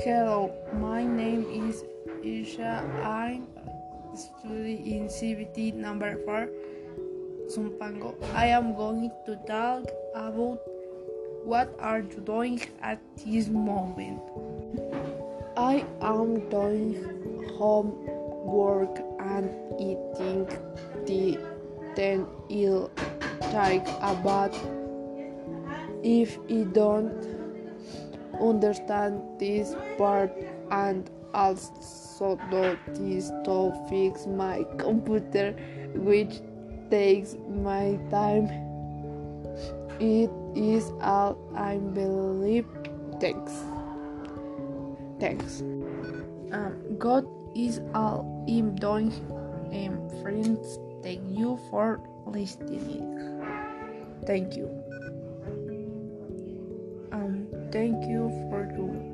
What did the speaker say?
Hello, my name is Isha. I'm studying in CBT number 4, Zumpango. I am going to talk about what are you doing at this moment. I am doing homework and eating tea. Then I'll take a bath. If I don't understand this part and also notice to fix my computer, which takes my time. It is all I believe. Thanks. Thanks. Um, God is all I'm doing. Um, friends, thank you for listening. Thank you thank you for doing